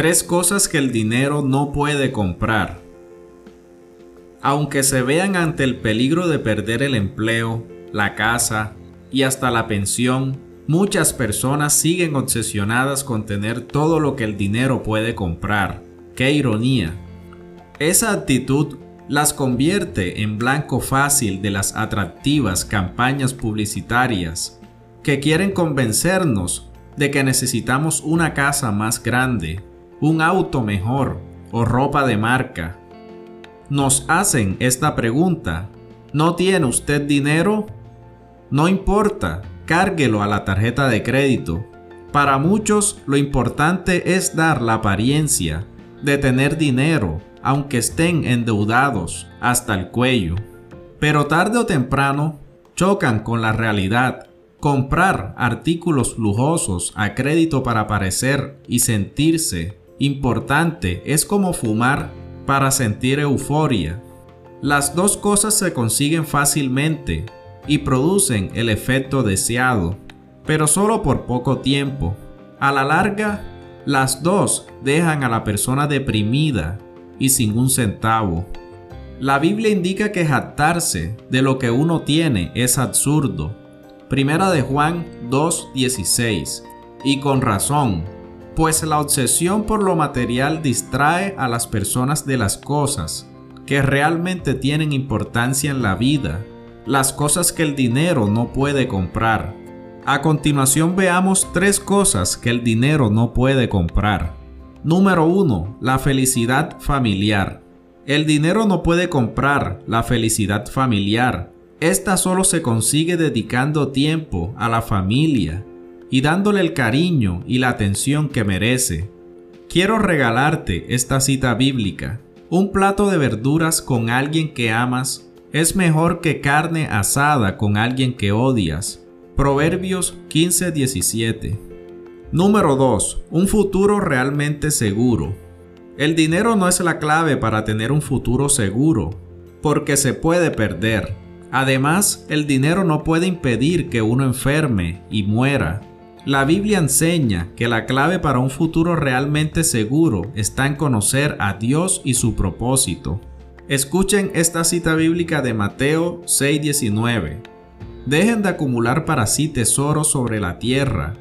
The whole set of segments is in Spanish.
Tres cosas que el dinero no puede comprar. Aunque se vean ante el peligro de perder el empleo, la casa y hasta la pensión, muchas personas siguen obsesionadas con tener todo lo que el dinero puede comprar. ¡Qué ironía! Esa actitud las convierte en blanco fácil de las atractivas campañas publicitarias que quieren convencernos de que necesitamos una casa más grande, un auto mejor o ropa de marca. Nos hacen esta pregunta. ¿No tiene usted dinero? No importa, cárguelo a la tarjeta de crédito. Para muchos lo importante es dar la apariencia de tener dinero, aunque estén endeudados hasta el cuello. Pero tarde o temprano chocan con la realidad comprar artículos lujosos a crédito para parecer y sentirse importante es como fumar para sentir euforia. Las dos cosas se consiguen fácilmente y producen el efecto deseado, pero solo por poco tiempo. A la larga, las dos dejan a la persona deprimida y sin un centavo. La Biblia indica que jactarse de lo que uno tiene es absurdo. Primera de Juan 2.16. Y con razón, pues la obsesión por lo material distrae a las personas de las cosas que realmente tienen importancia en la vida, las cosas que el dinero no puede comprar. A continuación veamos tres cosas que el dinero no puede comprar. Número 1. La felicidad familiar. El dinero no puede comprar la felicidad familiar. Esta solo se consigue dedicando tiempo a la familia y dándole el cariño y la atención que merece. Quiero regalarte esta cita bíblica. Un plato de verduras con alguien que amas es mejor que carne asada con alguien que odias. Proverbios 15:17. Número 2. Un futuro realmente seguro. El dinero no es la clave para tener un futuro seguro, porque se puede perder. Además, el dinero no puede impedir que uno enferme y muera. La Biblia enseña que la clave para un futuro realmente seguro está en conocer a Dios y su propósito. Escuchen esta cita bíblica de Mateo 6:19. Dejen de acumular para sí tesoros sobre la tierra,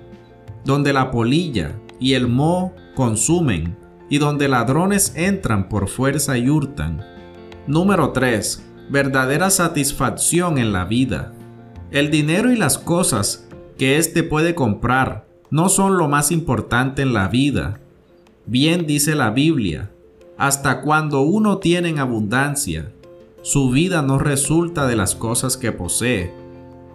donde la polilla y el moho consumen, y donde ladrones entran por fuerza y hurtan. Número 3. Verdadera satisfacción en la vida. El dinero y las cosas que éste puede comprar no son lo más importante en la vida. Bien dice la Biblia, hasta cuando uno tiene en abundancia, su vida no resulta de las cosas que posee.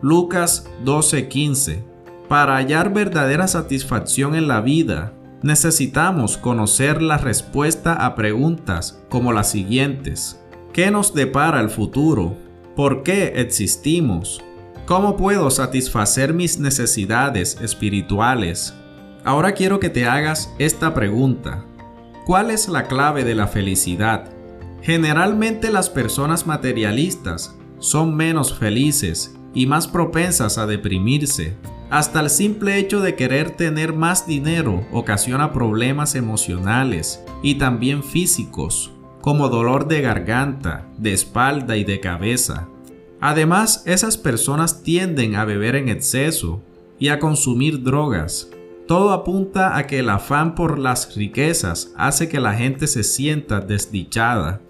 Lucas 12:15 Para hallar verdadera satisfacción en la vida, necesitamos conocer la respuesta a preguntas como las siguientes. ¿Qué nos depara el futuro? ¿Por qué existimos? ¿Cómo puedo satisfacer mis necesidades espirituales? Ahora quiero que te hagas esta pregunta. ¿Cuál es la clave de la felicidad? Generalmente las personas materialistas son menos felices y más propensas a deprimirse. Hasta el simple hecho de querer tener más dinero ocasiona problemas emocionales y también físicos, como dolor de garganta, de espalda y de cabeza. Además, esas personas tienden a beber en exceso y a consumir drogas. Todo apunta a que el afán por las riquezas hace que la gente se sienta desdichada.